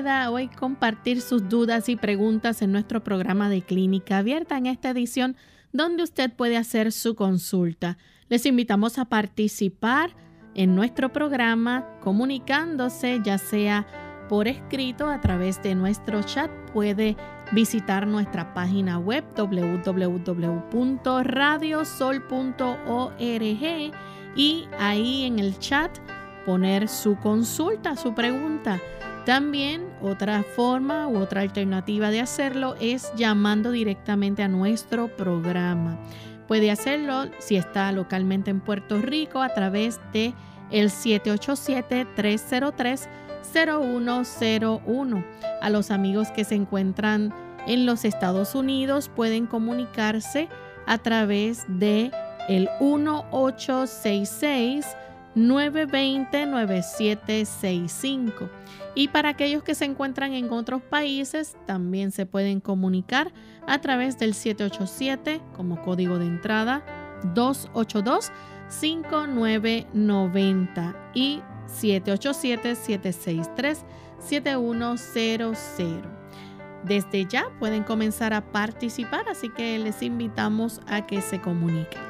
Hoy compartir sus dudas y preguntas en nuestro programa de clínica abierta en esta edición donde usted puede hacer su consulta. Les invitamos a participar en nuestro programa comunicándose ya sea por escrito a través de nuestro chat. Puede visitar nuestra página web www.radiosol.org y ahí en el chat poner su consulta, su pregunta. También otra forma u otra alternativa de hacerlo es llamando directamente a nuestro programa. Puede hacerlo si está localmente en Puerto Rico a través de el 787-303-0101. A los amigos que se encuentran en los Estados Unidos pueden comunicarse a través de el 1866 920-9765. Y para aquellos que se encuentran en otros países, también se pueden comunicar a través del 787 como código de entrada 282-5990 y 787-763-7100. Desde ya pueden comenzar a participar, así que les invitamos a que se comuniquen.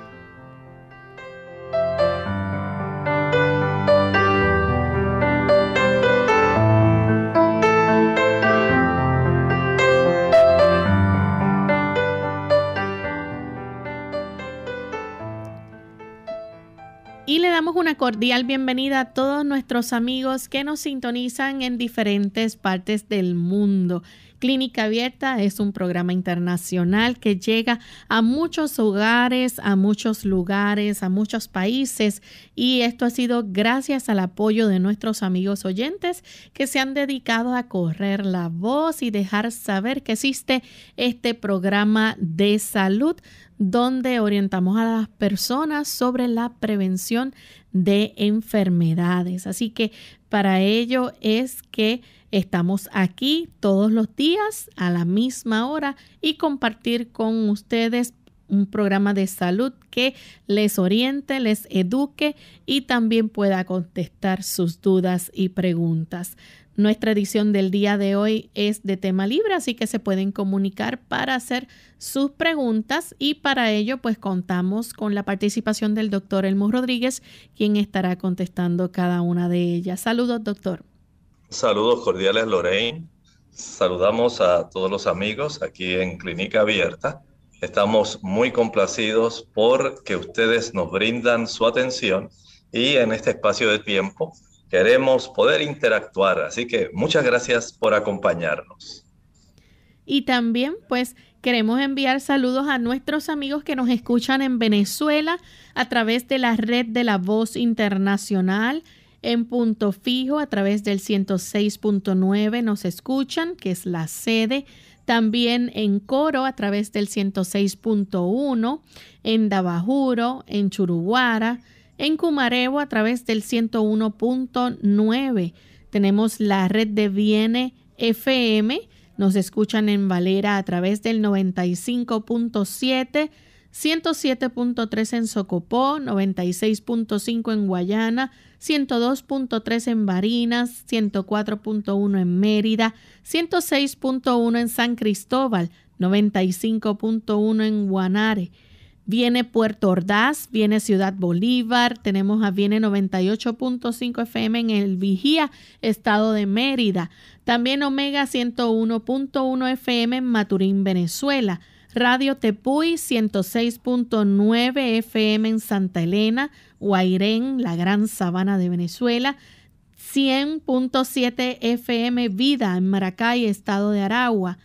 Y le damos una cordial bienvenida a todos nuestros amigos que nos sintonizan en diferentes partes del mundo. Clínica Abierta es un programa internacional que llega a muchos hogares, a muchos lugares, a muchos países y esto ha sido gracias al apoyo de nuestros amigos oyentes que se han dedicado a correr la voz y dejar saber que existe este programa de salud donde orientamos a las personas sobre la prevención de enfermedades. Así que para ello es que estamos aquí todos los días a la misma hora y compartir con ustedes un programa de salud que les oriente, les eduque y también pueda contestar sus dudas y preguntas. Nuestra edición del día de hoy es de tema libre, así que se pueden comunicar para hacer sus preguntas y para ello pues contamos con la participación del doctor Elmo Rodríguez, quien estará contestando cada una de ellas. Saludos, doctor. Saludos cordiales, Lorraine. Saludamos a todos los amigos aquí en Clínica Abierta. Estamos muy complacidos por que ustedes nos brindan su atención y en este espacio de tiempo queremos poder interactuar. Así que muchas gracias por acompañarnos. Y también pues queremos enviar saludos a nuestros amigos que nos escuchan en Venezuela a través de la red de la voz internacional. En punto fijo a través del 106.9 nos escuchan, que es la sede. También en coro a través del 106.1, en Dabajuro, en Churuguara, en Cumarebo a través del 101.9. Tenemos la red de Viene FM. Nos escuchan en Valera a través del 95.7. 107.3 en Socopó, 96.5 en Guayana, 102.3 en Barinas, 104.1 en Mérida, 106.1 en San Cristóbal, 95.1 en Guanare. Viene Puerto Ordaz, viene Ciudad Bolívar, tenemos a viene 98.5 FM en el Vigía, estado de Mérida. También Omega 101.1 FM en Maturín, Venezuela. Radio Tepuy 106.9 FM en Santa Elena, Guairén, la Gran Sabana de Venezuela. 100.7 FM Vida en Maracay, estado de Aragua.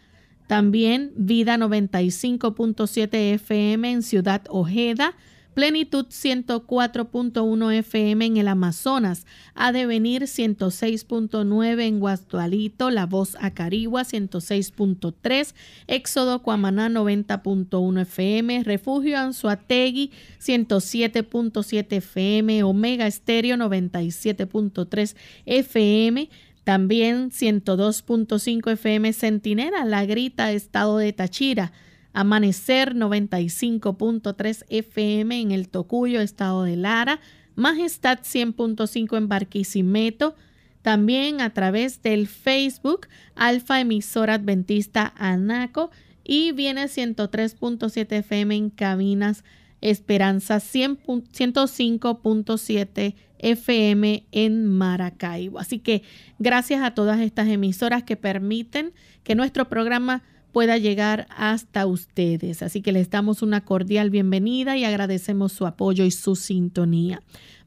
También Vida 95.7 FM en Ciudad Ojeda, Plenitud 104.1 FM en el Amazonas, A Devenir 106.9 en Guastualito, La Voz Acarigua 106.3, Éxodo Cuamaná 90.1 FM, Refugio Anzuategui 107.7 FM, Omega Estéreo 97.3 FM, también 102.5 FM Centinela, La Grita, Estado de Tachira. Amanecer 95.3 FM en el Tocuyo, Estado de Lara. Majestad 100.5 en Barquisimeto. También a través del Facebook Alfa Emisora Adventista Anaco. Y viene 103.7 FM en Cabinas Esperanza 105.7 FM en Maracaibo. Así que gracias a todas estas emisoras que permiten que nuestro programa pueda llegar hasta ustedes. Así que les damos una cordial bienvenida y agradecemos su apoyo y su sintonía.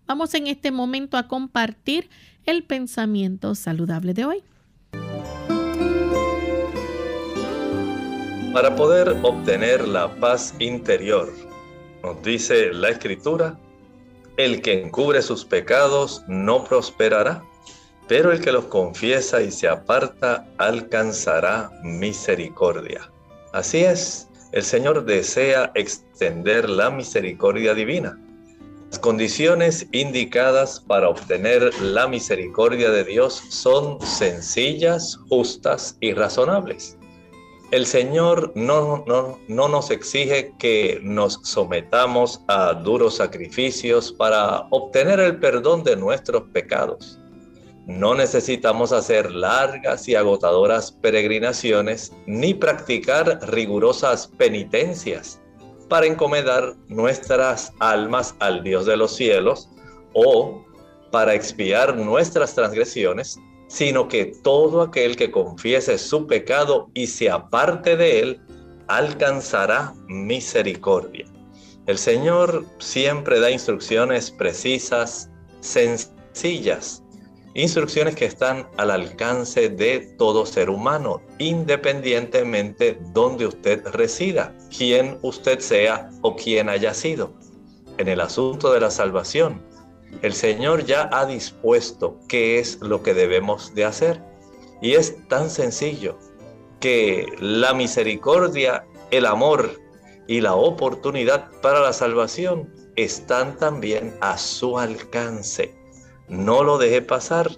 Vamos en este momento a compartir el pensamiento saludable de hoy. Para poder obtener la paz interior, nos dice la escritura, el que encubre sus pecados no prosperará, pero el que los confiesa y se aparta alcanzará misericordia. Así es, el Señor desea extender la misericordia divina. Las condiciones indicadas para obtener la misericordia de Dios son sencillas, justas y razonables. El Señor no, no, no, nos exige que nos sometamos a duros sacrificios para obtener el perdón de nuestros pecados. No necesitamos hacer largas y agotadoras peregrinaciones ni practicar rigurosas penitencias para encomendar nuestras almas al Dios de los cielos o para expiar nuestras transgresiones sino que todo aquel que confiese su pecado y se aparte de él, alcanzará misericordia. El Señor siempre da instrucciones precisas, sencillas, instrucciones que están al alcance de todo ser humano, independientemente donde usted resida, quién usted sea o quién haya sido. En el asunto de la salvación, el Señor ya ha dispuesto qué es lo que debemos de hacer. Y es tan sencillo que la misericordia, el amor y la oportunidad para la salvación están también a su alcance. No lo deje pasar.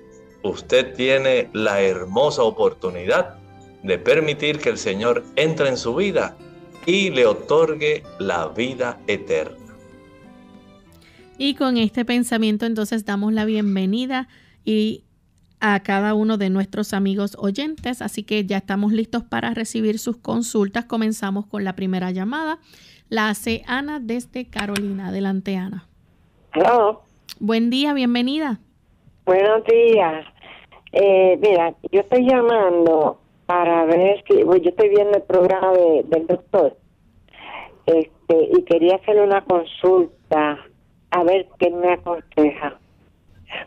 Usted tiene la hermosa oportunidad de permitir que el Señor entre en su vida y le otorgue la vida eterna. Y con este pensamiento entonces damos la bienvenida y a cada uno de nuestros amigos oyentes, así que ya estamos listos para recibir sus consultas. Comenzamos con la primera llamada. La hace Ana desde Carolina. Adelante, Ana. Hello. Buen día, bienvenida. Buenos días. Eh, mira, yo estoy llamando para ver si, yo estoy viendo el programa del doctor este, y quería hacerle una consulta a ver qué me aconseja.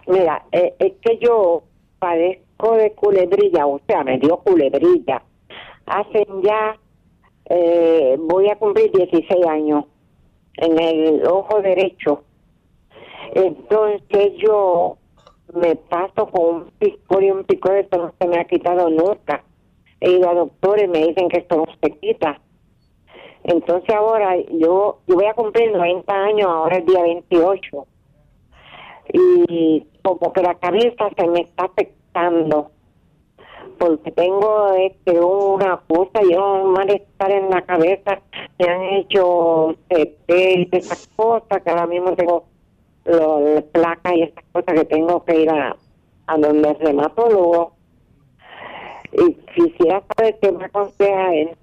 Mira, eh, es que yo padezco de culebrilla, o sea, me dio culebrilla. Hacen ya, eh, voy a cumplir 16 años en el ojo derecho. Entonces yo me paso con un picor y un picor, esto no se me ha quitado nunca. He ido a doctores me dicen que esto no se quita. Entonces ahora yo, yo voy a cumplir 90 años, ahora el día 28. Y como que la cabeza se me está afectando. porque tengo este una cosa y un malestar en la cabeza. Me han hecho este, esas cosas que ahora mismo tengo las placas y esas cosas que tengo que ir a, a donde el reumatólogo. Y quisiera saber qué me aconseja él.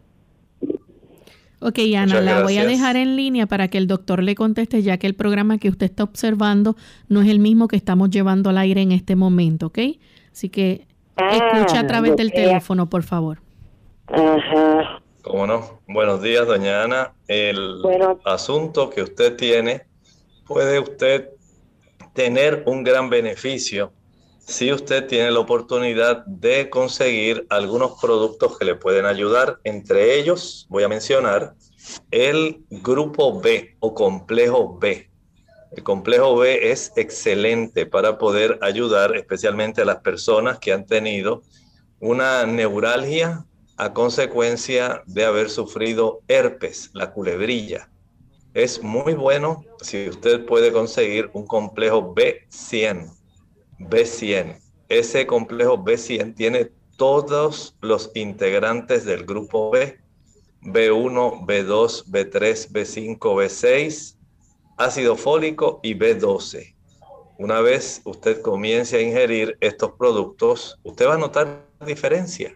Ok, Ana, la voy a dejar en línea para que el doctor le conteste, ya que el programa que usted está observando no es el mismo que estamos llevando al aire en este momento, ¿ok? Así que escucha a ah, través del teléfono, por favor. Ajá. ¿Cómo no? Buenos días, doña Ana. El asunto que usted tiene, puede usted tener un gran beneficio si usted tiene la oportunidad de conseguir algunos productos que le pueden ayudar, entre ellos voy a mencionar el grupo B o complejo B. El complejo B es excelente para poder ayudar especialmente a las personas que han tenido una neuralgia a consecuencia de haber sufrido herpes, la culebrilla. Es muy bueno si usted puede conseguir un complejo B100 B100. Ese complejo B100 tiene todos los integrantes del grupo B, B1, B2, B3, B5, B6, ácido fólico y B12. Una vez usted comience a ingerir estos productos, usted va a notar diferencia.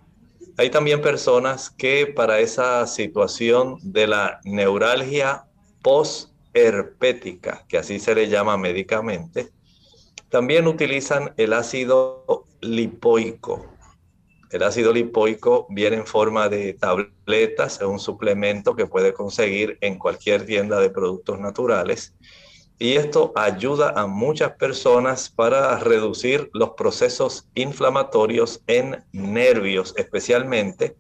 Hay también personas que para esa situación de la neuralgia post-herpética, que así se le llama médicamente, también utilizan el ácido lipoico. El ácido lipoico viene en forma de tabletas, es un suplemento que puede conseguir en cualquier tienda de productos naturales. Y esto ayuda a muchas personas para reducir los procesos inflamatorios en nervios, especialmente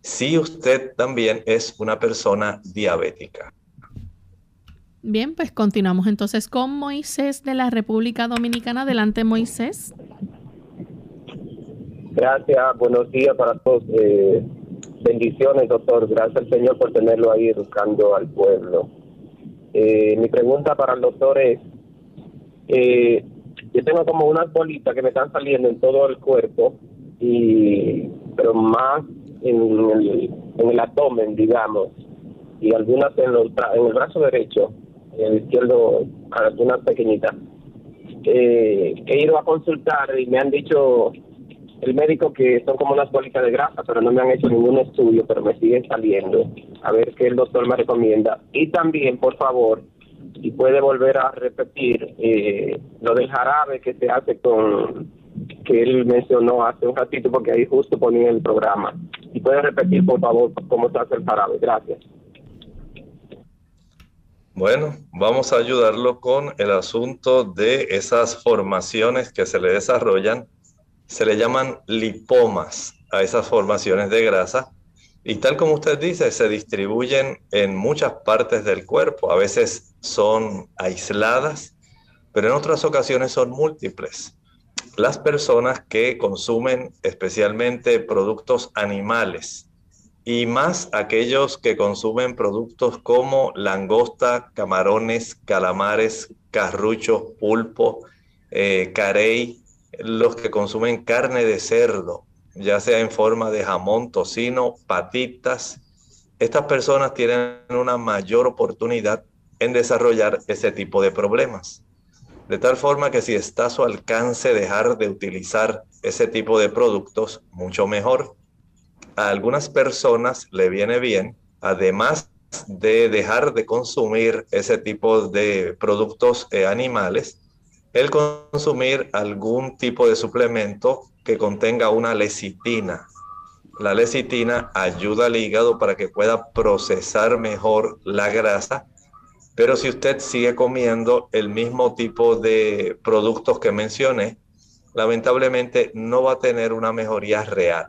si usted también es una persona diabética. Bien, pues continuamos entonces con Moisés de la República Dominicana. Adelante, Moisés. Gracias, buenos días para todos. Eh, bendiciones, doctor. Gracias al Señor por tenerlo ahí educando al pueblo. Eh, mi pregunta para el doctor es, eh, yo tengo como unas bolitas que me están saliendo en todo el cuerpo, y pero más en el, en el abdomen, digamos, y algunas en, en el brazo derecho el izquierdo, una pequeñita. Eh, he ido a consultar y me han dicho el médico que son como unas bolitas de grasa, pero no me han hecho ningún estudio, pero me siguen saliendo. A ver qué el doctor me recomienda. Y también, por favor, si puede volver a repetir eh, lo del jarabe que se hace con que él mencionó hace un ratito porque ahí justo ponía el programa. Y puede repetir, por favor, cómo se hace el jarabe. Gracias. Bueno, vamos a ayudarlo con el asunto de esas formaciones que se le desarrollan. Se le llaman lipomas a esas formaciones de grasa y tal como usted dice, se distribuyen en muchas partes del cuerpo. A veces son aisladas, pero en otras ocasiones son múltiples. Las personas que consumen especialmente productos animales, y más aquellos que consumen productos como langosta, camarones, calamares, carrucho, pulpo, eh, carey, los que consumen carne de cerdo, ya sea en forma de jamón, tocino, patitas. Estas personas tienen una mayor oportunidad en desarrollar ese tipo de problemas. De tal forma que si está a su alcance dejar de utilizar ese tipo de productos, mucho mejor a algunas personas le viene bien, además de dejar de consumir ese tipo de productos eh, animales, el consumir algún tipo de suplemento que contenga una lecitina. La lecitina ayuda al hígado para que pueda procesar mejor la grasa, pero si usted sigue comiendo el mismo tipo de productos que mencioné, lamentablemente no va a tener una mejoría real.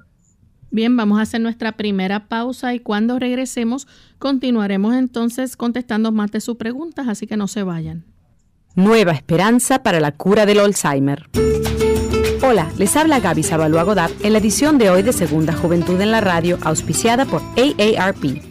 Bien, vamos a hacer nuestra primera pausa y cuando regresemos continuaremos entonces contestando más de sus preguntas, así que no se vayan. Nueva esperanza para la cura del Alzheimer. Hola, les habla Gaby Sabalua Godard en la edición de hoy de Segunda Juventud en la Radio, auspiciada por AARP.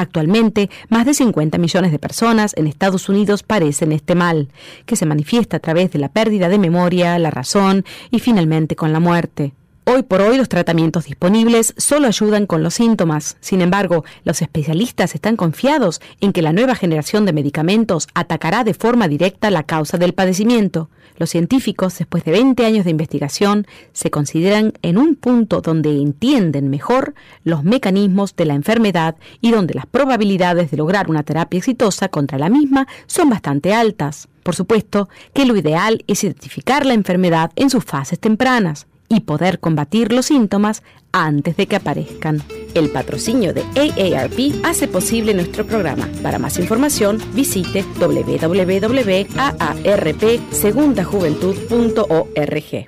Actualmente, más de 50 millones de personas en Estados Unidos padecen este mal, que se manifiesta a través de la pérdida de memoria, la razón y finalmente con la muerte. Hoy por hoy los tratamientos disponibles solo ayudan con los síntomas. Sin embargo, los especialistas están confiados en que la nueva generación de medicamentos atacará de forma directa la causa del padecimiento. Los científicos, después de 20 años de investigación, se consideran en un punto donde entienden mejor los mecanismos de la enfermedad y donde las probabilidades de lograr una terapia exitosa contra la misma son bastante altas. Por supuesto que lo ideal es identificar la enfermedad en sus fases tempranas y poder combatir los síntomas antes de que aparezcan. El patrocinio de AARP hace posible nuestro programa. Para más información, visite www.aarpsegundajuventud.org.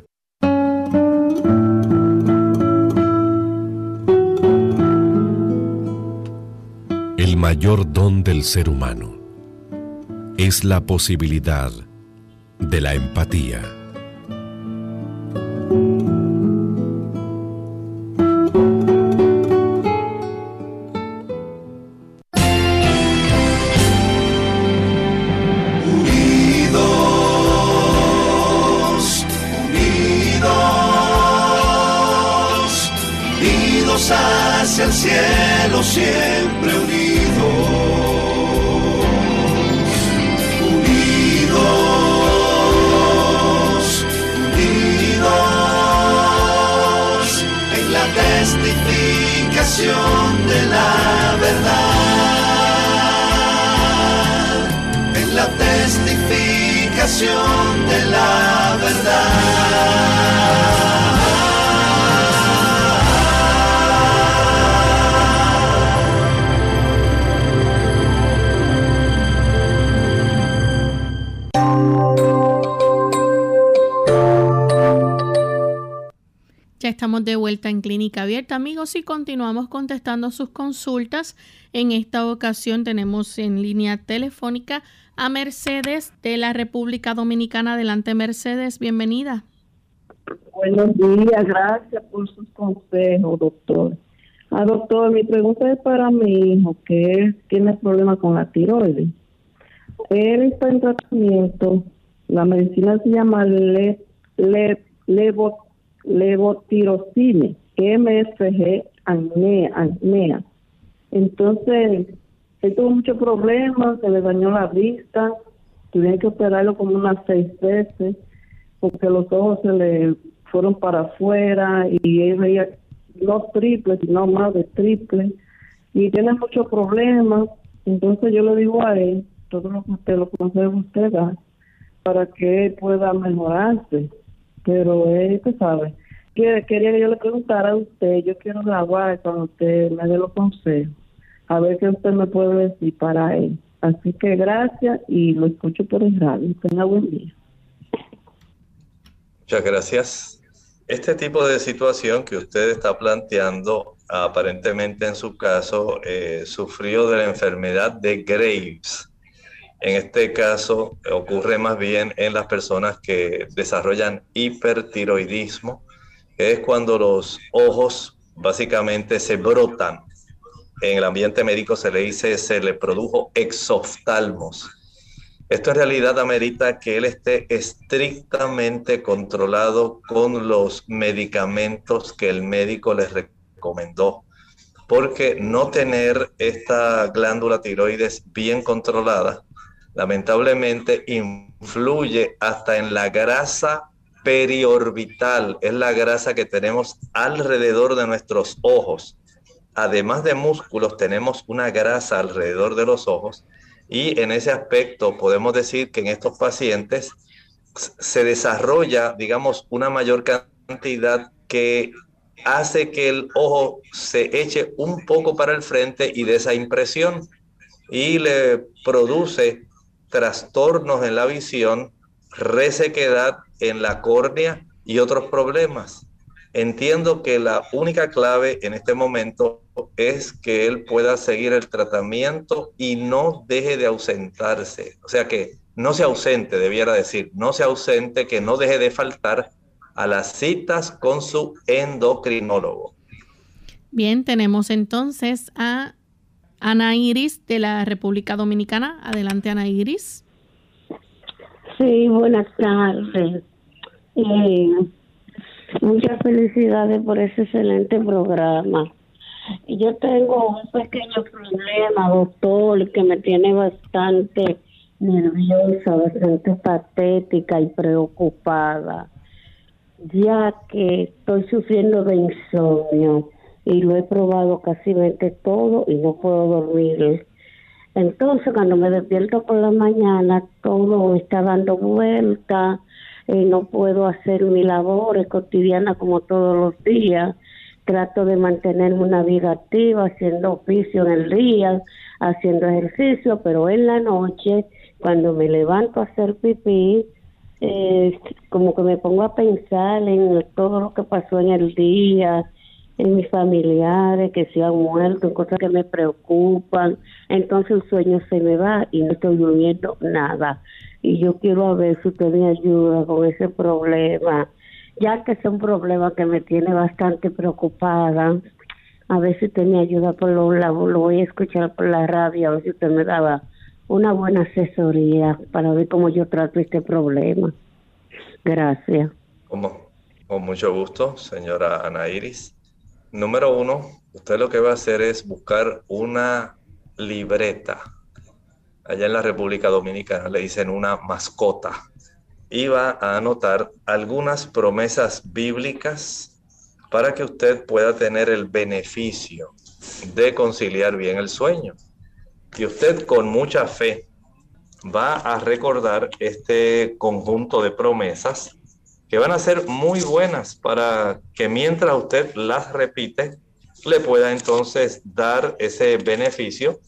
El mayor don del ser humano es la posibilidad de la empatía. Amigos, y continuamos contestando sus consultas. En esta ocasión tenemos en línea telefónica a Mercedes de la República Dominicana. Adelante, Mercedes, bienvenida. Buenos días, gracias por sus consejos, doctor. Ah, doctor, mi pregunta es para mi hijo, que tiene problemas con la tiroides. Él está en tratamiento, la medicina se llama le, le, levotirocine, MSG, acnea, Entonces, él tuvo muchos problemas, se le dañó la vista, tuvieron que operarlo como unas seis veces, porque los ojos se le fueron para afuera y él veía no triples, sino más de triple, y tiene muchos problemas. Entonces yo le digo a él, todo lo que usted lo conoce usted para que él pueda mejorarse pero él, usted sabe, que, quería que yo le preguntara a usted, yo quiero grabar cuando usted me dé los consejos, a ver qué usted me puede decir para él. Así que gracias y lo escucho por el radio. Tenga buen día. Muchas gracias. Este tipo de situación que usted está planteando, aparentemente en su caso, eh, sufrió de la enfermedad de Graves en este caso ocurre más bien en las personas que desarrollan hipertiroidismo, es cuando los ojos básicamente se brotan. En el ambiente médico se le dice, se le produjo exoftalmos. Esto en realidad amerita que él esté estrictamente controlado con los medicamentos que el médico les recomendó, porque no tener esta glándula tiroides bien controlada lamentablemente influye hasta en la grasa periorbital, es la grasa que tenemos alrededor de nuestros ojos. Además de músculos, tenemos una grasa alrededor de los ojos y en ese aspecto podemos decir que en estos pacientes se desarrolla, digamos, una mayor cantidad que hace que el ojo se eche un poco para el frente y de esa impresión y le produce trastornos en la visión, resequedad en la córnea y otros problemas. Entiendo que la única clave en este momento es que él pueda seguir el tratamiento y no deje de ausentarse. O sea que no se ausente, debiera decir, no se ausente, que no deje de faltar a las citas con su endocrinólogo. Bien, tenemos entonces a Ana Iris de la República Dominicana. Adelante, Ana Iris. Sí, buenas tardes. Eh, muchas felicidades por ese excelente programa. Yo tengo un pequeño problema, doctor, que me tiene bastante nerviosa, bastante patética y preocupada, ya que estoy sufriendo de insomnio y lo he probado casi todo y no puedo dormir. Entonces, cuando me despierto por la mañana, todo está dando vuelta, no puedo hacer mis labores cotidianas como todos los días. Trato de mantenerme una vida activa, haciendo oficio en el día, haciendo ejercicio, pero en la noche, cuando me levanto a hacer pipí, eh, como que me pongo a pensar en todo lo que pasó en el día, en mis familiares que se han muerto, en cosas que me preocupan. Entonces el sueño se me va y no estoy durmiendo nada. Y yo quiero ver si usted me ayuda con ese problema, ya que es un problema que me tiene bastante preocupada. A ver si usted me ayuda por lo, lo voy a escuchar por la radio, a ver si usted me daba una buena asesoría para ver cómo yo trato este problema. Gracias. Con mucho gusto, señora Ana Iris. Número uno, usted lo que va a hacer es buscar una libreta. Allá en la República Dominicana le dicen una mascota. Va a anotar algunas promesas bíblicas para que usted pueda tener el beneficio de conciliar bien el sueño. Y usted con mucha fe va a recordar este conjunto de promesas que van a ser muy buenas para que mientras usted las repite, le pueda entonces dar ese beneficio,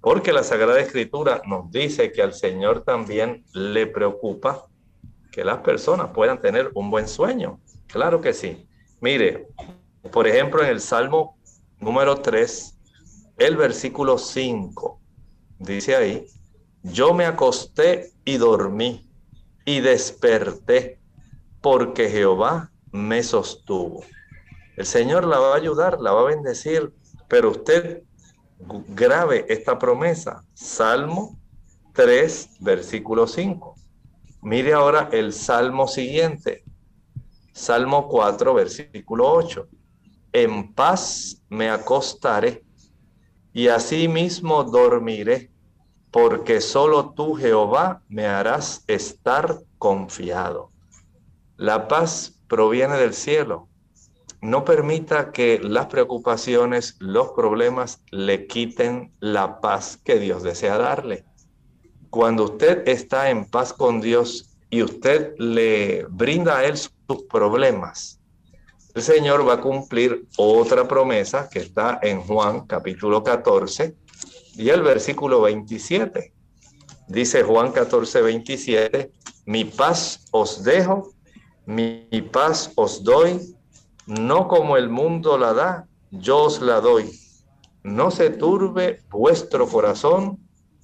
porque la Sagrada Escritura nos dice que al Señor también le preocupa que las personas puedan tener un buen sueño. Claro que sí. Mire, por ejemplo, en el Salmo número 3, el versículo 5, dice ahí, yo me acosté y dormí y desperté porque Jehová me sostuvo. El Señor la va a ayudar, la va a bendecir, pero usted grave esta promesa. Salmo 3, versículo 5. Mire ahora el salmo siguiente. Salmo 4, versículo 8. En paz me acostaré y asimismo dormiré, porque solo tú, Jehová, me harás estar confiado. La paz proviene del cielo. No permita que las preocupaciones, los problemas le quiten la paz que Dios desea darle. Cuando usted está en paz con Dios y usted le brinda a Él sus problemas, el Señor va a cumplir otra promesa que está en Juan capítulo 14 y el versículo 27. Dice Juan 14, 27, mi paz os dejo, mi paz os doy, no como el mundo la da, yo os la doy. No se turbe vuestro corazón,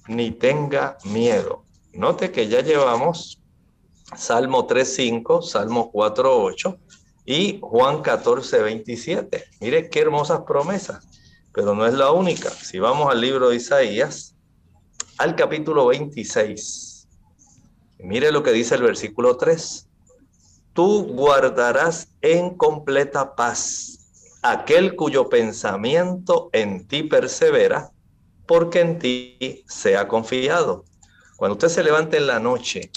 ni tenga miedo. Note que ya llevamos Salmo 3.5, Salmo 4.8 y Juan 14.27. Mire qué hermosas promesas, pero no es la única. Si vamos al libro de Isaías, al capítulo 26, mire lo que dice el versículo 3 tú guardarás en completa paz aquel cuyo pensamiento en ti persevera, porque en ti se ha confiado. Cuando usted se levante en la noche,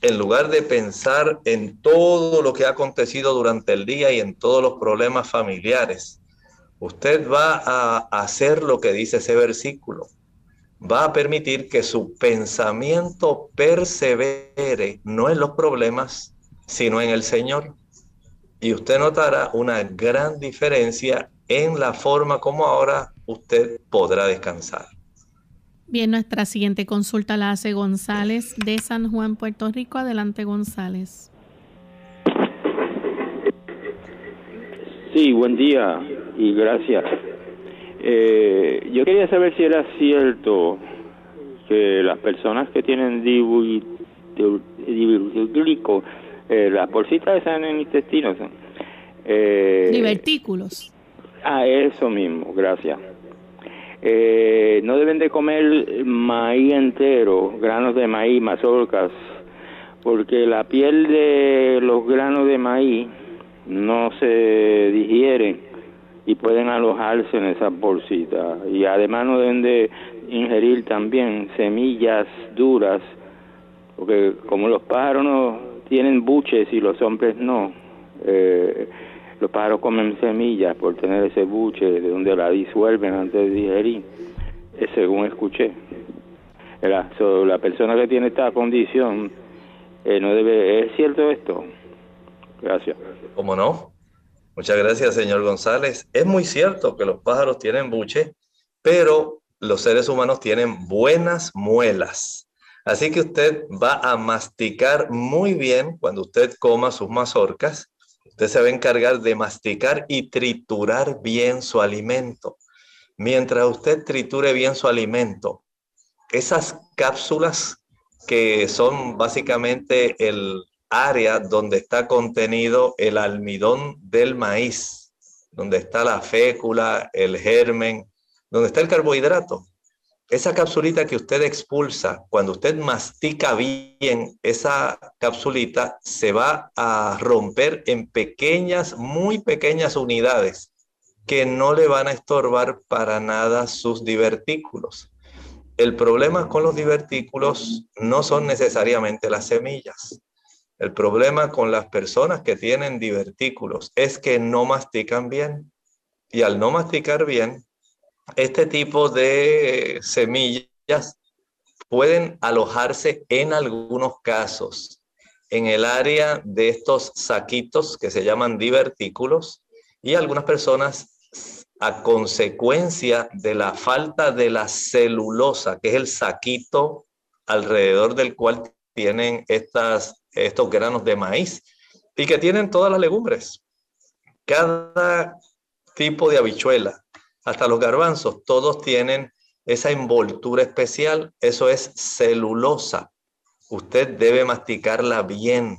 en lugar de pensar en todo lo que ha acontecido durante el día y en todos los problemas familiares, usted va a hacer lo que dice ese versículo. Va a permitir que su pensamiento persevere, no en los problemas, sino en el Señor. Y usted notará una gran diferencia en la forma como ahora usted podrá descansar. Bien, nuestra siguiente consulta la hace González de San Juan, Puerto Rico. Adelante, González. Sí, buen día y gracias. Eh, yo quería saber si era cierto que las personas que tienen divertículos, eh, las bolsitas están en el intestino, eh, divertículos. Ah, eso mismo, gracias eh, no deben de comer maíz entero, granos de maíz, mazorcas, porque la piel de los granos de maíz no se digieren y pueden alojarse en esas bolsitas. Y además no deben de ingerir también semillas duras, porque como los pájaros no tienen buches y los hombres no, eh, los pájaros comen semillas por tener ese buche de donde la disuelven antes de digerir, eh, según escuché. La, la persona que tiene esta condición eh, no debe. ¿Es cierto esto? Gracias. ¿Cómo no? Muchas gracias, señor González. Es muy cierto que los pájaros tienen buche, pero los seres humanos tienen buenas muelas. Así que usted va a masticar muy bien cuando usted coma sus mazorcas Usted se va a encargar de masticar y triturar bien su alimento. Mientras usted triture bien su alimento, esas cápsulas que son básicamente el área donde está contenido el almidón del maíz, donde está la fécula, el germen, donde está el carbohidrato esa capsulita que usted expulsa, cuando usted mastica bien esa capsulita, se va a romper en pequeñas, muy pequeñas unidades que no le van a estorbar para nada sus divertículos. El problema con los divertículos no son necesariamente las semillas. El problema con las personas que tienen divertículos es que no mastican bien. Y al no masticar bien, este tipo de semillas pueden alojarse en algunos casos en el área de estos saquitos que se llaman divertículos y algunas personas a consecuencia de la falta de la celulosa, que es el saquito alrededor del cual tienen estas, estos granos de maíz y que tienen todas las legumbres. Cada tipo de habichuela hasta los garbanzos, todos tienen esa envoltura especial, eso es celulosa. Usted debe masticarla bien.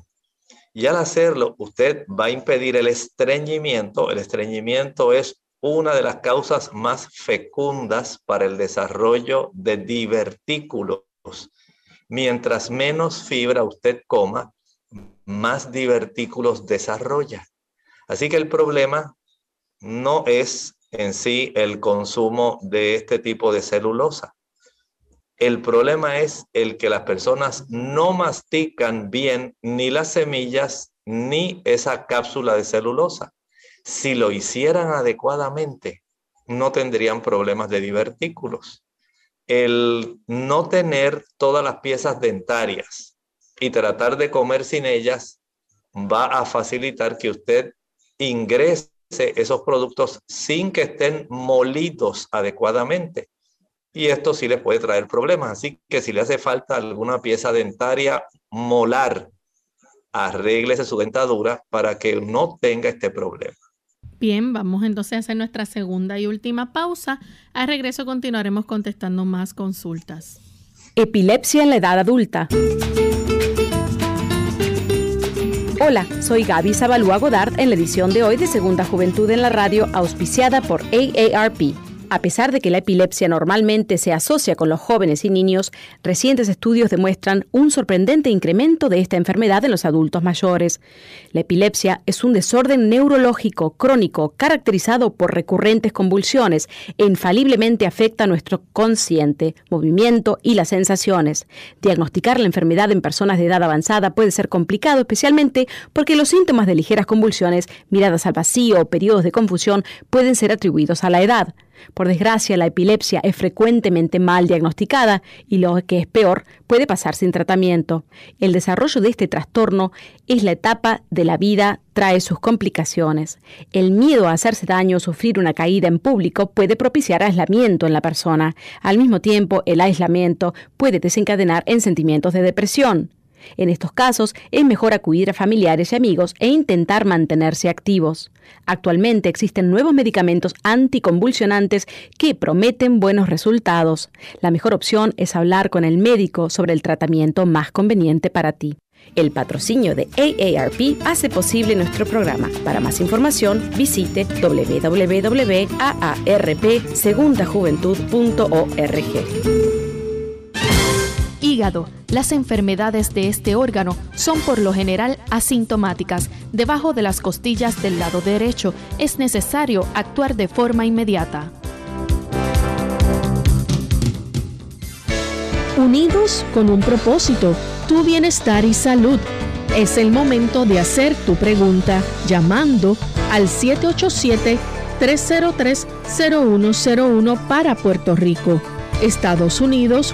Y al hacerlo, usted va a impedir el estreñimiento. El estreñimiento es una de las causas más fecundas para el desarrollo de divertículos. Mientras menos fibra usted coma, más divertículos desarrolla. Así que el problema no es en sí el consumo de este tipo de celulosa. El problema es el que las personas no mastican bien ni las semillas ni esa cápsula de celulosa. Si lo hicieran adecuadamente, no tendrían problemas de divertículos. El no tener todas las piezas dentarias y tratar de comer sin ellas va a facilitar que usted ingrese esos productos sin que estén molidos adecuadamente. Y esto sí le puede traer problemas. Así que si le hace falta alguna pieza dentaria molar, arréglese su dentadura para que no tenga este problema. Bien, vamos entonces a hacer nuestra segunda y última pausa. Al regreso continuaremos contestando más consultas. Epilepsia en la edad adulta. Hola, soy Gaby Zabalúa Godard en la edición de hoy de Segunda Juventud en la Radio, auspiciada por AARP. A pesar de que la epilepsia normalmente se asocia con los jóvenes y niños, recientes estudios demuestran un sorprendente incremento de esta enfermedad en los adultos mayores. La epilepsia es un desorden neurológico crónico caracterizado por recurrentes convulsiones e infaliblemente afecta nuestro consciente, movimiento y las sensaciones. Diagnosticar la enfermedad en personas de edad avanzada puede ser complicado, especialmente porque los síntomas de ligeras convulsiones, miradas al vacío o periodos de confusión pueden ser atribuidos a la edad. Por desgracia, la epilepsia es frecuentemente mal diagnosticada y lo que es peor, puede pasar sin tratamiento. El desarrollo de este trastorno es la etapa de la vida, trae sus complicaciones. El miedo a hacerse daño o sufrir una caída en público puede propiciar aislamiento en la persona. Al mismo tiempo, el aislamiento puede desencadenar en sentimientos de depresión. En estos casos es mejor acudir a familiares y amigos e intentar mantenerse activos. Actualmente existen nuevos medicamentos anticonvulsionantes que prometen buenos resultados. La mejor opción es hablar con el médico sobre el tratamiento más conveniente para ti. El patrocinio de AARP hace posible nuestro programa. Para más información, visite www.aarpsegundajuventud.org hígado. Las enfermedades de este órgano son por lo general asintomáticas. Debajo de las costillas del lado derecho es necesario actuar de forma inmediata. Unidos con un propósito, tu bienestar y salud. Es el momento de hacer tu pregunta llamando al 787-303-0101 para Puerto Rico, Estados Unidos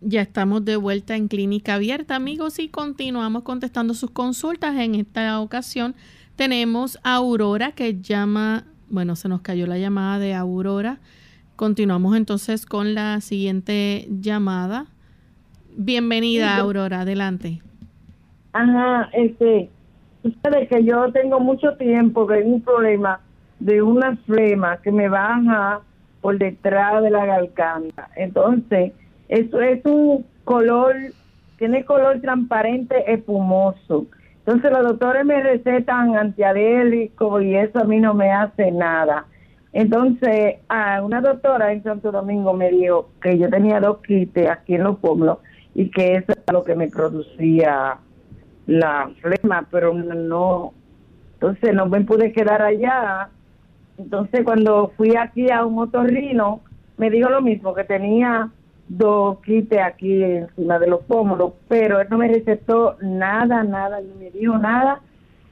Ya estamos de vuelta en Clínica Abierta, amigos, y continuamos contestando sus consultas. En esta ocasión tenemos a Aurora que llama, bueno, se nos cayó la llamada de Aurora. Continuamos entonces con la siguiente llamada. Bienvenida, Aurora, adelante. Ajá, este, ustedes que yo tengo mucho tiempo de un problema de una flema que me baja por detrás de la garganta. Entonces, eso es un color, tiene color transparente espumoso. Entonces los doctores me recetan antiadélicos y eso a mí no me hace nada. Entonces, a una doctora en Santo Domingo me dijo que yo tenía dos quites aquí en los pueblos y que eso era lo que me producía la flema, pero no. Entonces no me pude quedar allá. Entonces cuando fui aquí a un otorrino, me dijo lo mismo, que tenía dos quites aquí encima de los pómulos, pero él no me recetó nada, nada, no me dijo nada,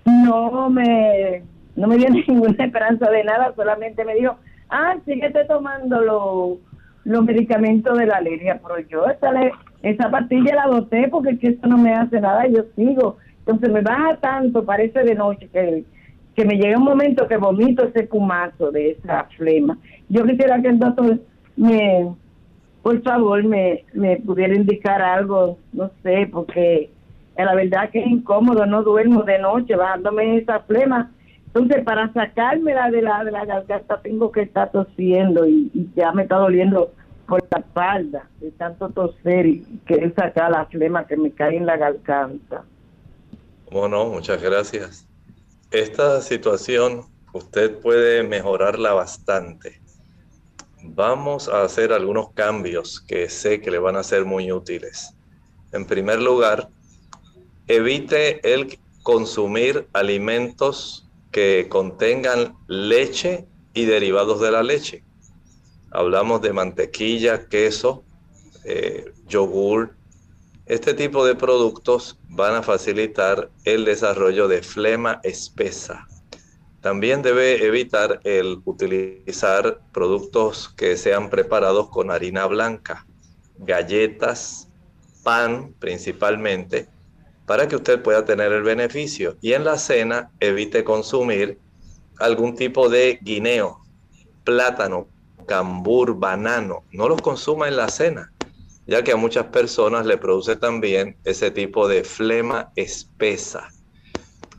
no me, no me dio ninguna esperanza de nada, solamente me dijo, ah, síguete tomando los, medicamentos de la alergia, pero yo esa, esa pastilla la boté porque es que eso no me hace nada, yo sigo, entonces me baja tanto, parece de noche que que me llega un momento que vomito ese cumazo de esa flema. Yo quisiera que el doctor me por favor me, me pudiera indicar algo, no sé, porque la verdad que es incómodo, no duermo de noche bajándome esa flema. Entonces, para sacármela de la, de la garganta tengo que estar tosiendo y, ya me está doliendo por la espalda de tanto toser y querer sacar la flema que me cae en la garganta. Bueno, muchas gracias. Esta situación usted puede mejorarla bastante vamos a hacer algunos cambios que sé que le van a ser muy útiles. En primer lugar, evite el consumir alimentos que contengan leche y derivados de la leche. Hablamos de mantequilla, queso, eh, yogur. Este tipo de productos van a facilitar el desarrollo de flema espesa. También debe evitar el utilizar productos que sean preparados con harina blanca, galletas, pan principalmente, para que usted pueda tener el beneficio. Y en la cena evite consumir algún tipo de guineo, plátano, cambur, banano. No los consuma en la cena, ya que a muchas personas le produce también ese tipo de flema espesa.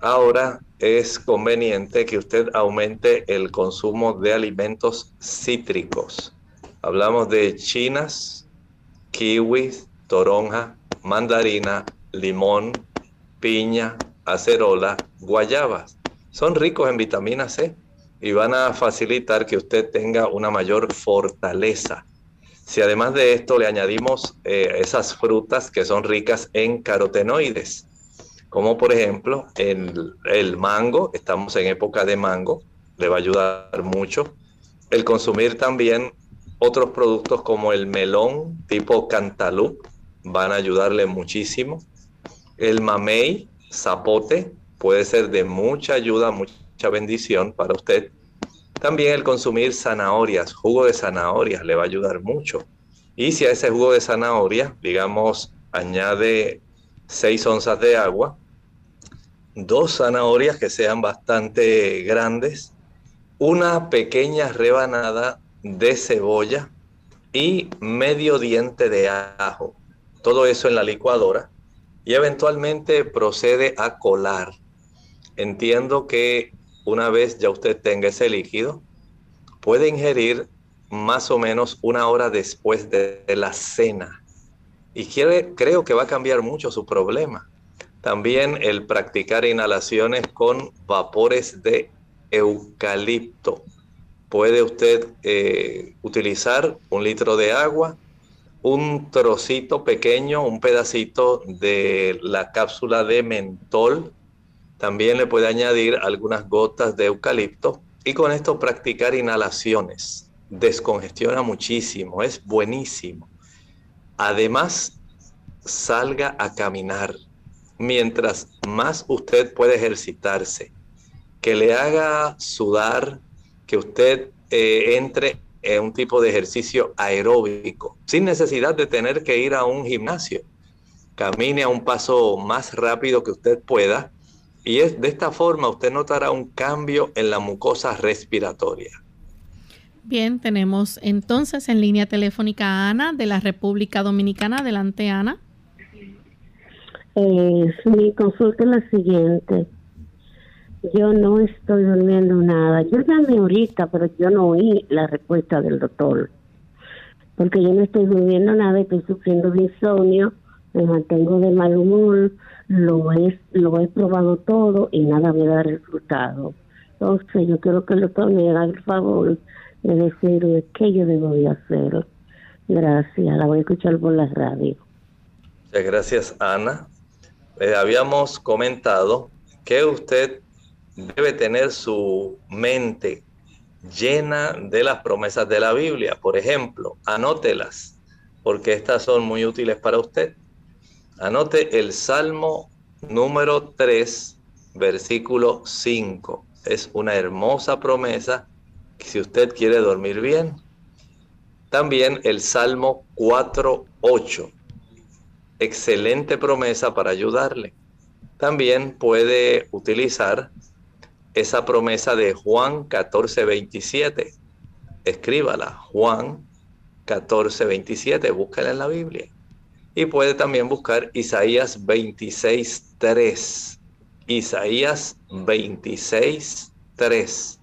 Ahora es conveniente que usted aumente el consumo de alimentos cítricos. Hablamos de chinas, kiwis, toronja, mandarina, limón, piña, acerola, guayabas. Son ricos en vitamina C y van a facilitar que usted tenga una mayor fortaleza. Si además de esto le añadimos eh, esas frutas que son ricas en carotenoides, como por ejemplo el, mango, estamos en época de mango, le va a ayudar mucho. El consumir también otros productos como el melón tipo cantaloupe van a ayudarle muchísimo. El mamey, zapote, puede ser de mucha ayuda, mucha bendición para usted. También el consumir zanahorias, jugo de zanahorias le va a ayudar mucho. Y si a ese jugo de zanahoria, digamos, añade 6 onzas de agua, dos zanahorias que sean bastante grandes, una pequeña rebanada de cebolla y medio diente de ajo. Todo eso en la licuadora y eventualmente procede a colar. Entiendo que una vez ya usted tenga ese líquido, puede ingerir más o menos una hora después de, la cena. Y creo que va a cambiar mucho su problema. También el practicar inhalaciones con vapores de eucalipto. Puede usted eh, utilizar un litro de agua, un trocito pequeño, un pedacito de la cápsula de mentol. También le puede añadir algunas gotas de eucalipto y con esto practicar inhalaciones. Descongestiona muchísimo, es buenísimo. Además, salga a caminar. Mientras más usted puede ejercitarse, que le haga sudar, que usted eh, entre en un tipo de ejercicio aeróbico, sin necesidad de tener que ir a un gimnasio. Camine a un paso más rápido que usted pueda y es, de esta forma usted notará un cambio en la mucosa respiratoria. Bien, tenemos entonces en línea telefónica a Ana de la República Dominicana. Adelante, Ana. Eh, mi consulta es la siguiente. Yo no estoy durmiendo nada. Yo llamé ahorita, pero yo no oí la respuesta del doctor. Porque yo no estoy durmiendo nada, estoy sufriendo de insomnio, me mantengo de mal humor, lo he, lo he probado todo y nada me da resultado. Entonces yo quiero que el doctor me haga el favor de decirme qué yo debo de hacer. Gracias, la voy a escuchar por la radio. Muchas gracias, Ana. Eh, habíamos comentado que usted debe tener su mente llena de las promesas de la Biblia. Por ejemplo, anótelas, porque estas son muy útiles para usted. Anote el Salmo número 3, versículo 5. Es una hermosa promesa si usted quiere dormir bien. También el Salmo 4, 8. Excelente promesa para ayudarle. También puede utilizar esa promesa de Juan 14, 27. Escríbala, Juan 14, 27, búscala en la Biblia. Y puede también buscar Isaías 26, 3. Isaías 26, 3.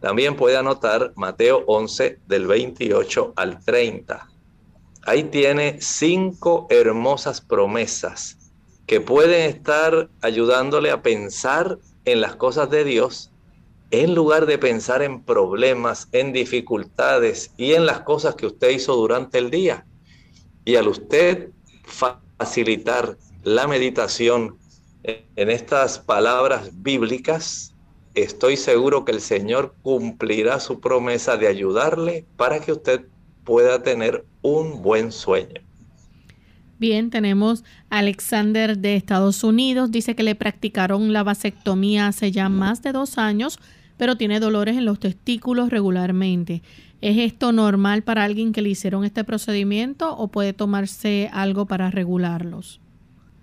También puede anotar Mateo 11 del 28 al 30. Ahí tiene cinco hermosas promesas que pueden estar ayudándole a pensar en las cosas de Dios, en lugar de pensar en problemas, en dificultades y en las cosas que usted hizo durante el día. Y al usted facilitar la meditación en estas palabras bíblicas, estoy seguro que el Señor cumplirá su promesa de ayudarle para que usted pueda tener un buen sueño. Bien, tenemos a Alexander de Estados Unidos. Dice que le practicaron la vasectomía hace ya más de dos años, pero tiene dolores en los testículos regularmente. ¿Es esto normal para alguien que le hicieron este procedimiento o puede tomarse algo para regularlos?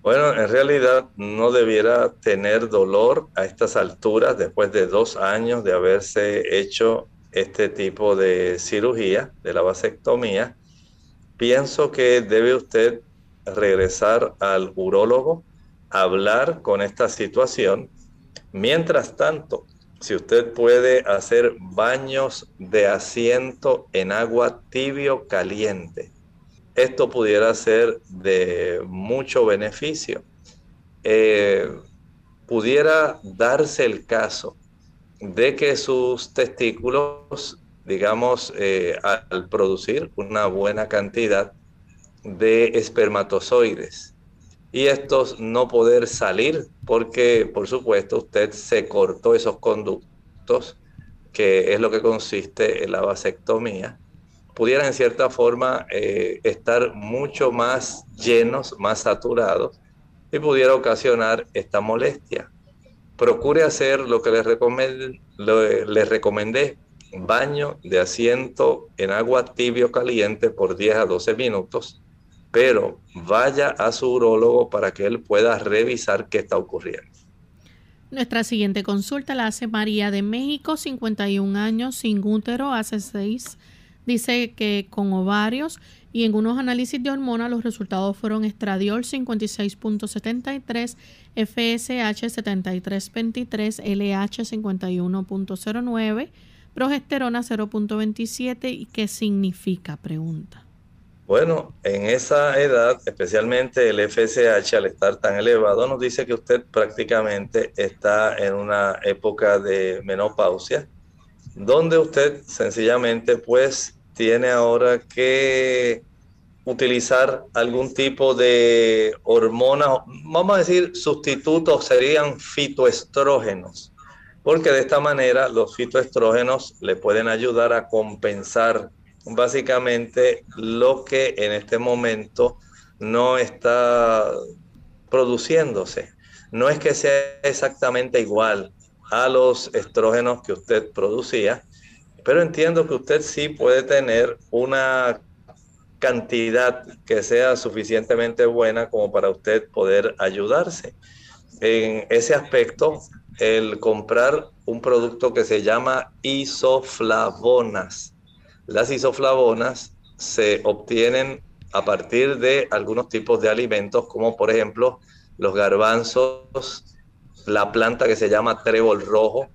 Bueno, en realidad no debiera tener dolor a estas alturas después de dos años de haberse hecho este tipo de cirugía, de la vasectomía. Pienso que debe usted regresar al urólogo, hablar con esta situación. Mientras tanto, si usted puede hacer baños de asiento en agua tibio caliente, esto pudiera ser de mucho beneficio. Eh, pudiera darse el caso de que sus testículos digamos, eh, al producir una buena cantidad de espermatozoides y estos no poder salir porque, por supuesto, usted se cortó esos conductos, que es lo que consiste en la vasectomía, pudieran en cierta forma eh, estar mucho más llenos, más saturados y pudiera ocasionar esta molestia. Procure hacer lo que les recomendé, baño de asiento en agua tibio caliente por 10 a 12 minutos, pero vaya a su urólogo para que él pueda revisar qué está ocurriendo. Nuestra siguiente consulta la hace María de México, 51 años, sin útero, hace 6. Dice que con ovarios y en unos análisis de hormonas los resultados fueron estradiol 56.73, FSH 73.23, LH 51.09 progesterona 0.27 y qué significa, pregunta. Bueno, en esa edad, especialmente el FSH al estar tan elevado, nos dice que usted prácticamente está en una época de menopausia, donde usted sencillamente pues tiene ahora que utilizar algún tipo de hormona, vamos a decir, sustitutos serían fitoestrógenos porque de esta manera los fitoestrógenos le pueden ayudar a compensar básicamente lo que en este momento no está produciéndose. No es que sea exactamente igual a los estrógenos que usted producía, pero entiendo que usted sí puede tener una cantidad que sea suficientemente buena como para usted poder ayudarse. En ese aspecto, el comprar un producto que se llama isoflavonas. Las isoflavonas se obtienen a partir de algunos tipos de alimentos, como por ejemplo los garbanzos, la planta que se llama trébol rojo,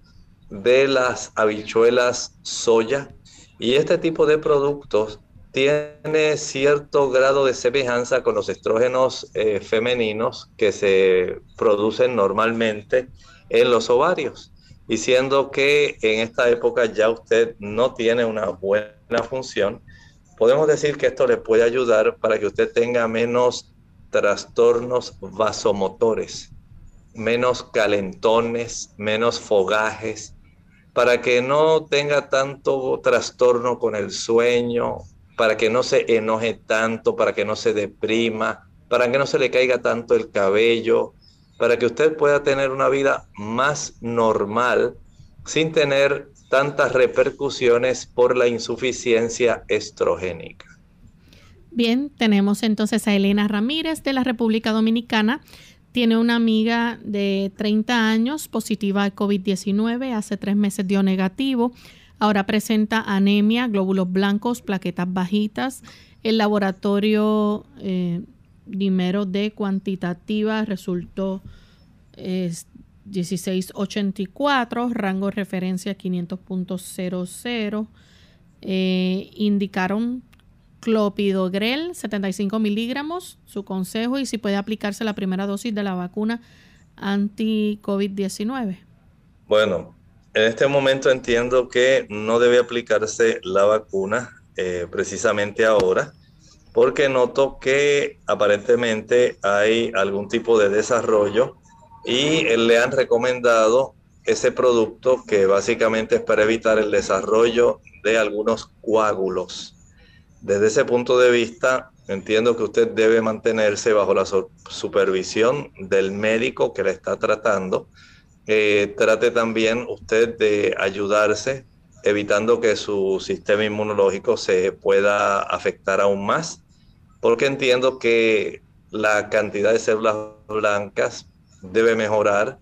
de las habichuelas soya. Y este tipo de productos tiene cierto grado de semejanza con los estrógenos eh, femeninos que se producen normalmente en los ovarios, diciendo que en esta época ya usted no tiene una buena función, podemos decir que esto le puede ayudar para que usted tenga menos trastornos vasomotores, menos calentones, menos fogajes, para que no tenga tanto trastorno con el sueño, para que no se enoje tanto, para que no se deprima, para que no se le caiga tanto el cabello, para que usted pueda tener una vida más normal sin tener tantas repercusiones por la insuficiencia estrogénica. Bien, tenemos entonces a Elena Ramírez de la República Dominicana. Tiene una amiga de 30 años positiva de COVID-19, hace tres meses dio negativo. Ahora presenta anemia, glóbulos blancos, plaquetas bajitas. El laboratorio eh, Dimero D cuantitativa resultó es 1684, rango de referencia 500.00. Eh, indicaron clopidogrel 75 miligramos, su consejo y si puede aplicarse la primera dosis de la vacuna anti-COVID-19. Bueno, en este momento entiendo que no debe aplicarse la vacuna eh, precisamente ahora porque noto que aparentemente hay algún tipo de desarrollo y le han recomendado ese producto que básicamente es para evitar el desarrollo de algunos coágulos. Desde ese punto de vista, entiendo que usted debe mantenerse bajo la supervisión del médico que le está tratando. Eh, trate también usted de ayudarse evitando que su sistema inmunológico se pueda afectar aún más, porque entiendo que la cantidad de células blancas debe mejorar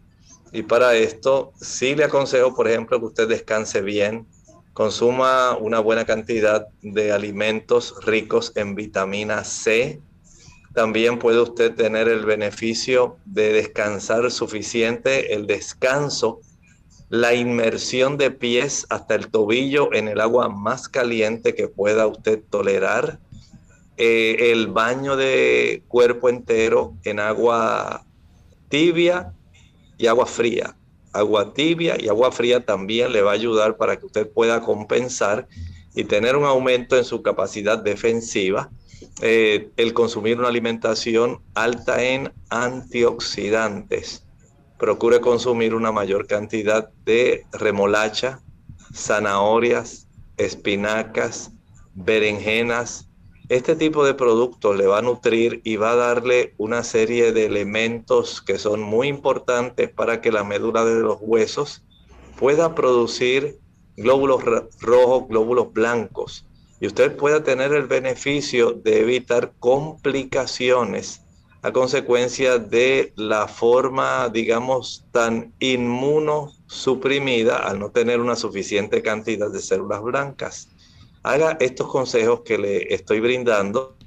y para esto sí le aconsejo, por ejemplo, que usted descanse bien, consuma una buena cantidad de alimentos ricos en vitamina C. También puede usted tener el beneficio de descansar suficiente, el descanso la inmersión de pies hasta el tobillo en el agua más caliente que pueda usted tolerar, eh, el baño de cuerpo entero en agua tibia y agua fría. Agua tibia y agua fría también le va a ayudar para que usted pueda compensar y tener un aumento en su capacidad defensiva. Eh, el consumir una alimentación alta en antioxidantes. Procure consumir una mayor cantidad de remolacha, zanahorias, espinacas, berenjenas. Este tipo de productos le va a nutrir y va a darle una serie de elementos que son muy importantes para que la médula de los huesos pueda producir glóbulos rojos, glóbulos blancos, y usted pueda tener el beneficio de evitar complicaciones a consecuencia de la forma, digamos, tan inmunosuprimida al no tener una suficiente cantidad de células blancas. Haga estos consejos que le estoy brindando,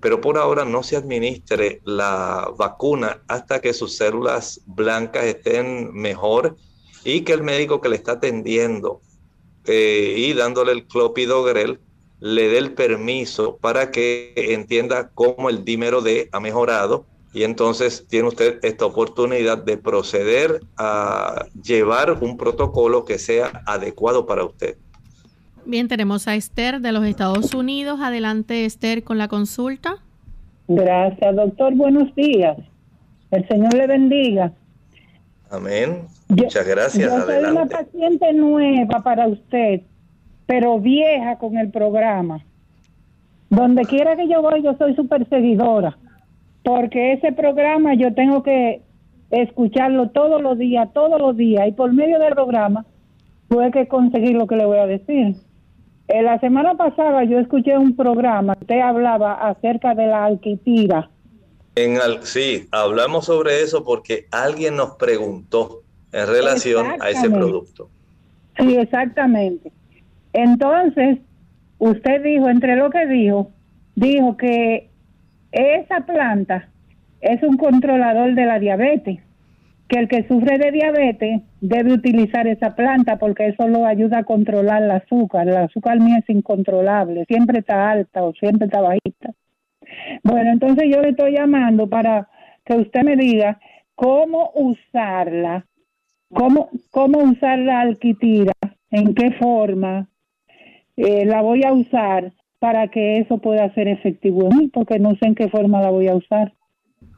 pero por ahora no se administre la vacuna hasta que sus células blancas estén mejor y que el médico que le está atendiendo eh, y dándole el clopidogrel le dé el permiso para que entienda cómo el dímero D ha mejorado y entonces tiene usted esta oportunidad de proceder a llevar un protocolo que sea adecuado para usted. Bien, tenemos a Esther de los Estados Unidos. Adelante, Esther, con la consulta. Gracias, doctor. Buenos días. El Señor le bendiga. Amén. Muchas gracias. Yo soy una paciente nueva para usted, pero vieja con el programa. Donde quiera que yo voy, yo soy su perseguidora, porque ese programa yo tengo que escucharlo todos los días, todos los días, y por medio del programa tuve que conseguir lo que le voy a decir. En la semana pasada yo escuché un programa, usted hablaba acerca de la alquitira en sí, hablamos sobre eso porque alguien nos preguntó en relación a ese producto. Sí, exactamente. Entonces, usted dijo, entre lo que dijo, dijo que esa planta es un controlador de la diabetes, que el que sufre de diabetes debe utilizar esa planta porque eso lo ayuda a controlar el azúcar. El azúcar mío es incontrolable, siempre está alta o siempre está bajita. Bueno, entonces yo le estoy llamando para que usted me diga cómo usarla, cómo, cómo usar la alquitira, en qué forma eh, la voy a usar para que eso pueda ser efectivo en mí, porque no sé en qué forma la voy a usar.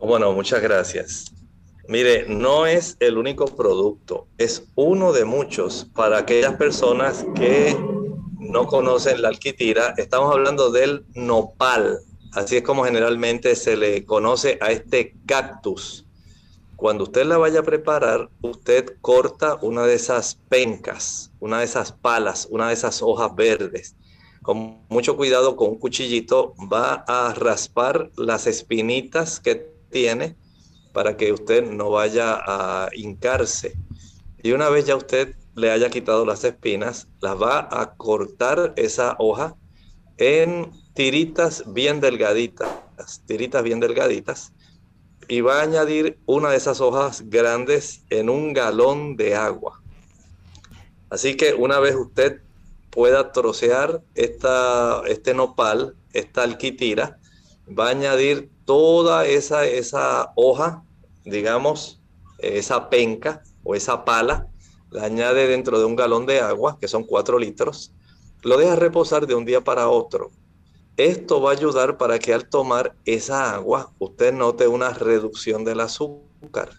Bueno, muchas gracias. Mire, no es el único producto, es uno de muchos para aquellas personas que no conocen la alquitira. Estamos hablando del nopal. Así es como generalmente se le conoce a este cactus. Cuando usted la vaya a preparar, usted corta una de esas pencas, una de esas palas, una de esas hojas verdes. Con mucho cuidado con un cuchillito va a raspar las espinitas que tiene para que usted no vaya a hincarse. Y una vez ya usted le haya quitado las espinas, las va a cortar esa hoja en tiritas bien delgaditas, tiritas bien delgaditas, y va a añadir una de esas hojas grandes en un galón de agua. Así que una vez usted pueda trocear esta, este nopal, esta alquitira, va a añadir toda esa, esa hoja, digamos, esa penca o esa pala, la añade dentro de un galón de agua, que son cuatro litros, lo deja reposar de un día para otro esto va a ayudar para que al tomar esa agua usted note una reducción del azúcar.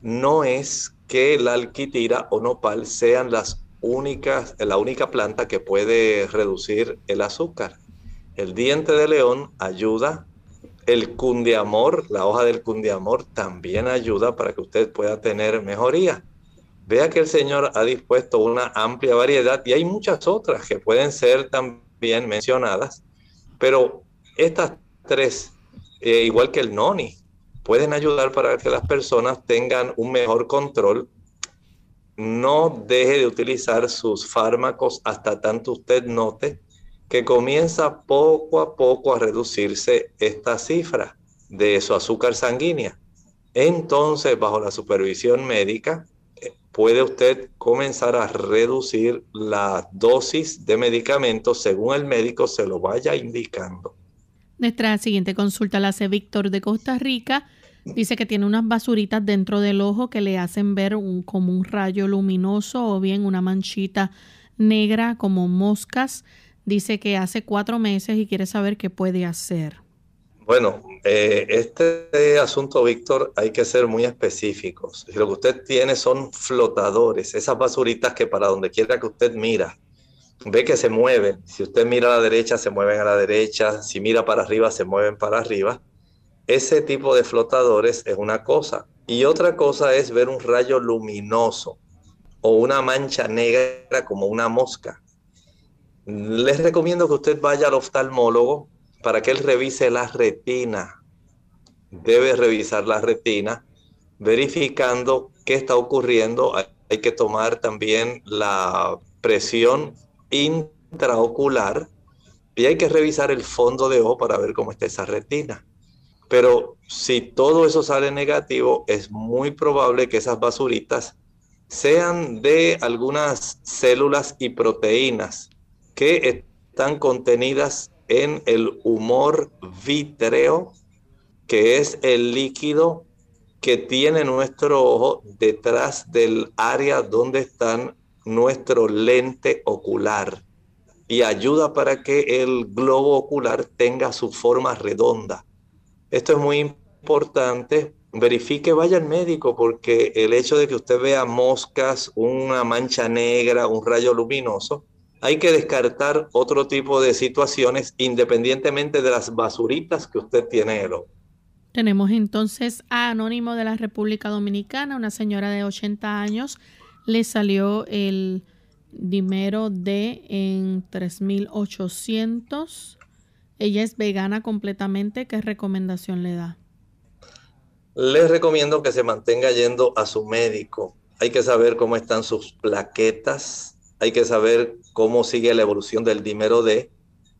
No es que la alquitira o nopal sean las únicas, la única planta que puede reducir el azúcar. El diente de león ayuda, el cundiamor, la hoja del cundiamor también ayuda para que usted pueda tener mejoría. Vea que el Señor ha dispuesto una amplia variedad y hay muchas otras que pueden ser también mencionadas pero estas tres, eh, igual que el noni, pueden ayudar para que las personas tengan un mejor control. No deje de utilizar sus fármacos hasta tanto usted note que comienza poco a poco a reducirse esta cifra de su azúcar sanguínea. Entonces, bajo la supervisión médica, eh, puede usted comenzar a reducir la dosis de medicamentos según el médico se lo vaya indicando. Nuestra siguiente consulta la hace Víctor de Costa Rica. Dice que tiene unas basuritas dentro del ojo que le hacen ver como un rayo luminoso o bien una manchita negra como moscas. Dice que hace cuatro meses y quiere saber qué puede hacer. Bueno, eh, este asunto, Víctor, hay que ser muy específicos. Lo que usted tiene son flotadores, esas basuritas que para donde quiera que usted mira, ve que se mueven. Si usted mira a la derecha, se mueven a la derecha. Si mira para arriba, se mueven para arriba. Ese tipo de flotadores es una cosa. Y otra cosa es ver un rayo luminoso o una mancha negra como una mosca. Les recomiendo que usted vaya al oftalmólogo para que él revise la retina. Debe revisar la retina, verificando qué está ocurriendo. Hay que tomar también la presión intraocular y hay que revisar el fondo de ojo para ver cómo está esa retina. Pero si todo eso sale negativo, es muy probable que esas basuritas sean de algunas células y proteínas que están contenidas en el humor vítreo, que es el líquido que tiene nuestro ojo detrás del área donde está nuestro lente ocular y ayuda para que el globo ocular tenga su forma redonda. Esto es muy importante. Verifique, vaya al médico, porque el hecho de que usted vea moscas, una mancha negra, un rayo luminoso, hay que descartar otro tipo de situaciones independientemente de las basuritas que usted tiene en el. Tenemos entonces a Anónimo de la República Dominicana, una señora de 80 años, le salió el dimero D en 3800. Ella es vegana completamente. ¿Qué recomendación le da? Les recomiendo que se mantenga yendo a su médico. Hay que saber cómo están sus plaquetas, hay que saber cómo sigue la evolución del dímero D,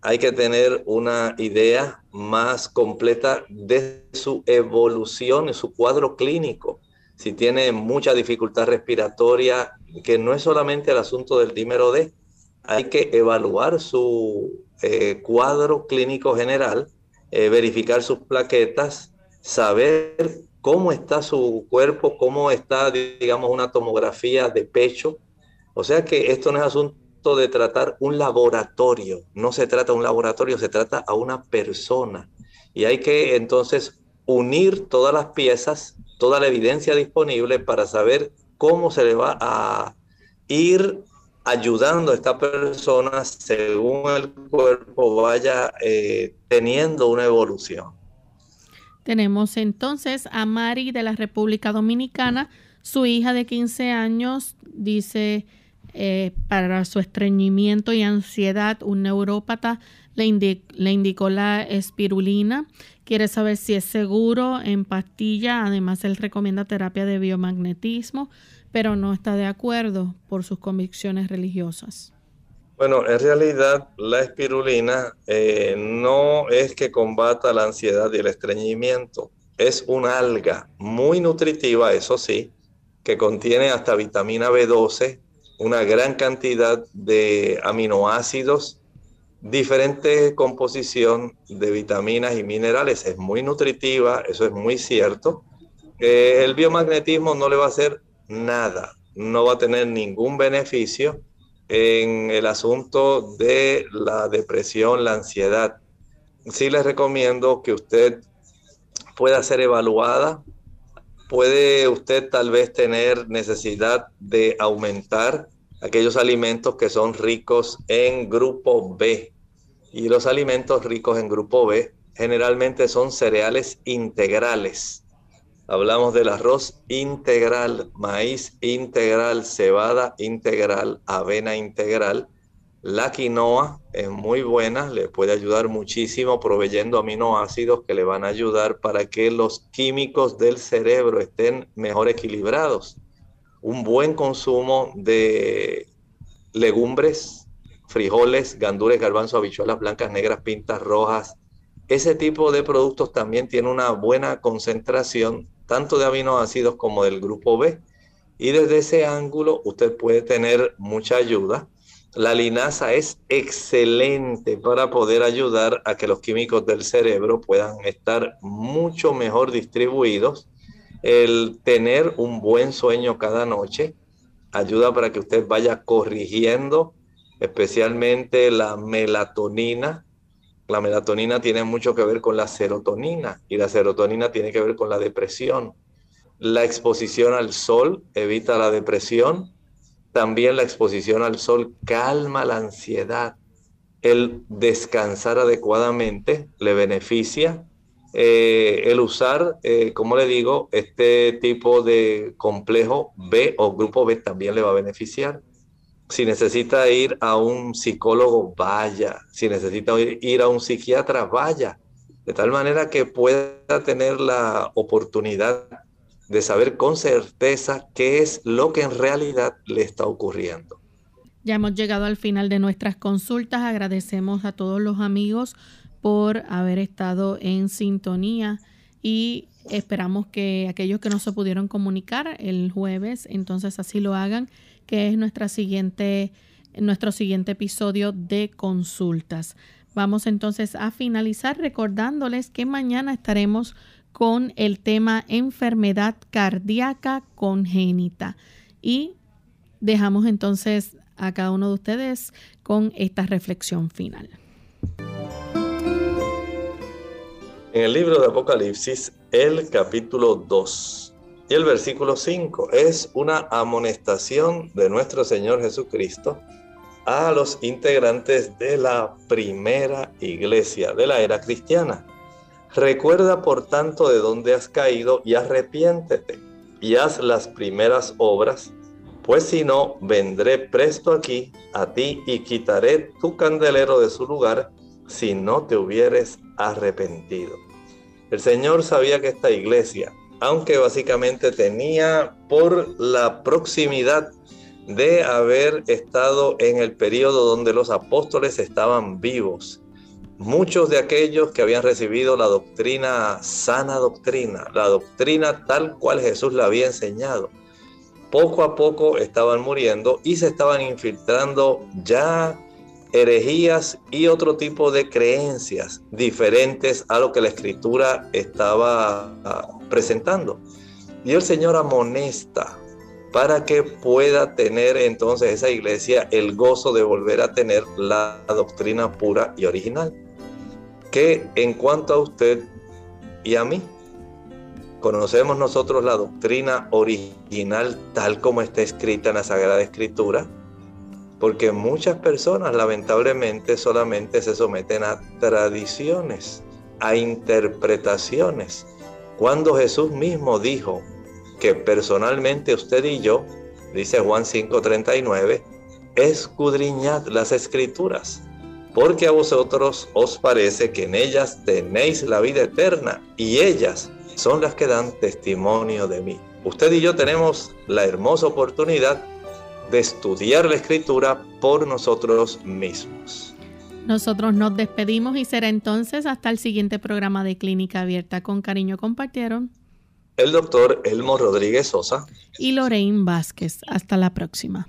hay que tener una idea más completa de su evolución, su cuadro clínico. Si tiene mucha dificultad respiratoria, que no es solamente el asunto del dímero D, hay que evaluar su eh, cuadro clínico general, eh, verificar sus plaquetas, saber cómo está su cuerpo, cómo está, digamos, una tomografía de pecho, o sea que esto no es asunto de tratar un laboratorio, no se trata un laboratorio, se trata a una persona. Y hay que entonces unir todas las piezas, toda la evidencia disponible para saber cómo se le va a ir ayudando a esta persona según el cuerpo vaya eh, teniendo una evolución. Tenemos entonces a Mari de la República Dominicana, su hija de 15 años dice eh, para su estreñimiento y ansiedad, un neurópata le, indicó la espirulina. Quiere saber si es seguro en pastilla. Además, él recomienda terapia de biomagnetismo, pero no está de acuerdo por sus convicciones religiosas. Bueno, en realidad la espirulina eh, no es que combata la ansiedad y el estreñimiento. Es una alga muy nutritiva, eso sí, que contiene hasta vitamina B12, una gran cantidad de aminoácidos, diferente composición de vitaminas y minerales. Es muy nutritiva, eso es muy cierto. Eh, el biomagnetismo no le va a hacer nada, no va a tener ningún beneficio en el asunto de la depresión, la ansiedad. Sí les recomiendo que usted pueda ser evaluada puede usted tal vez tener necesidad de aumentar aquellos alimentos que son ricos en grupo B. Y los alimentos ricos en grupo B generalmente son cereales integrales. Hablamos del arroz integral, maíz integral, cebada integral, avena integral la quinoa es muy buena, le puede ayudar muchísimo proveyendo aminoácidos que le van a ayudar para que los químicos del cerebro estén mejor equilibrados. Un buen consumo de legumbres, frijoles, gandules, garbanzos, habichuelas blancas, negras, pintas rojas. Ese tipo de productos también tiene una buena concentración tanto de aminoácidos como del grupo B. Y desde ese ángulo usted puede tener mucha ayuda La linaza es excelente para poder ayudar a que los químicos del cerebro puedan estar mucho mejor distribuidos. El tener un buen sueño cada noche ayuda para que usted vaya corrigiendo especialmente la melatonina. La melatonina tiene mucho que ver con la serotonina y la serotonina tiene que ver con la depresión. La exposición al sol evita la depresión. También la exposición al sol calma la ansiedad. El descansar adecuadamente le beneficia. Eh, el usar, eh, como le digo, este tipo de complejo B o grupo B también le va a beneficiar. Si necesita ir a un psicólogo, vaya. Si necesita ir a un psiquiatra, vaya. De tal manera que pueda tener la oportunidad de saber con certeza qué es lo que en realidad le está ocurriendo. Ya hemos llegado al final de nuestras consultas. Agradecemos a todos los amigos por haber estado en sintonía y esperamos que aquellos que no se pudieron comunicar el jueves, entonces así lo hagan que es nuestra siguiente, nuestro siguiente episodio de consultas. Vamos entonces a finalizar recordándoles que mañana estaremos con el tema enfermedad cardíaca congénita y dejamos entonces a cada uno de ustedes con esta reflexión final. En el libro de Apocalipsis, el capítulo 2 y el versículo 5 es una amonestación de nuestro Señor Jesucristo a los integrantes de la primera iglesia de la era cristiana. Recuerda por tanto de dónde has caído y arrepiéntete y haz las primeras obras, pues si no, vendré presto aquí a ti y quitaré tu candelero de su lugar si no te hubieres arrepentido. El Señor sabía que esta iglesia aunque básicamente tenía por la proximidad de haber estado en el periodo donde los apóstoles estaban vivos. Muchos de aquellos que habían recibido la doctrina, sana doctrina, la doctrina tal cual Jesús la había enseñado, poco a poco estaban muriendo y se estaban infiltrando ya herejías y otro tipo de creencias diferentes a lo que la escritura estaba ah, presentando. Y el Señor amonesta para que pueda tener entonces esa iglesia el gozo de volver a tener la doctrina pura y original. Que en cuanto a usted y a mí, conocemos nosotros la doctrina original tal como está escrita en la Sagrada Escritura, porque muchas personas lamentablemente solamente se someten a tradiciones, a interpretaciones, cuando Jesús mismo dijo que personalmente usted y yo, dice Juan 5:39, escudriñad las escrituras, porque a vosotros os parece que en ellas tenéis la vida eterna y ellas son las que dan testimonio de mí. Usted y yo tenemos la hermosa oportunidad de estudiar la escritura por nosotros mismos. Nosotros nos despedimos y será entonces hasta el siguiente programa de Clínica Abierta. Con cariño compartieron el doctor Elmo Rodríguez Sosa y Lorraine Vázquez. Hasta la próxima.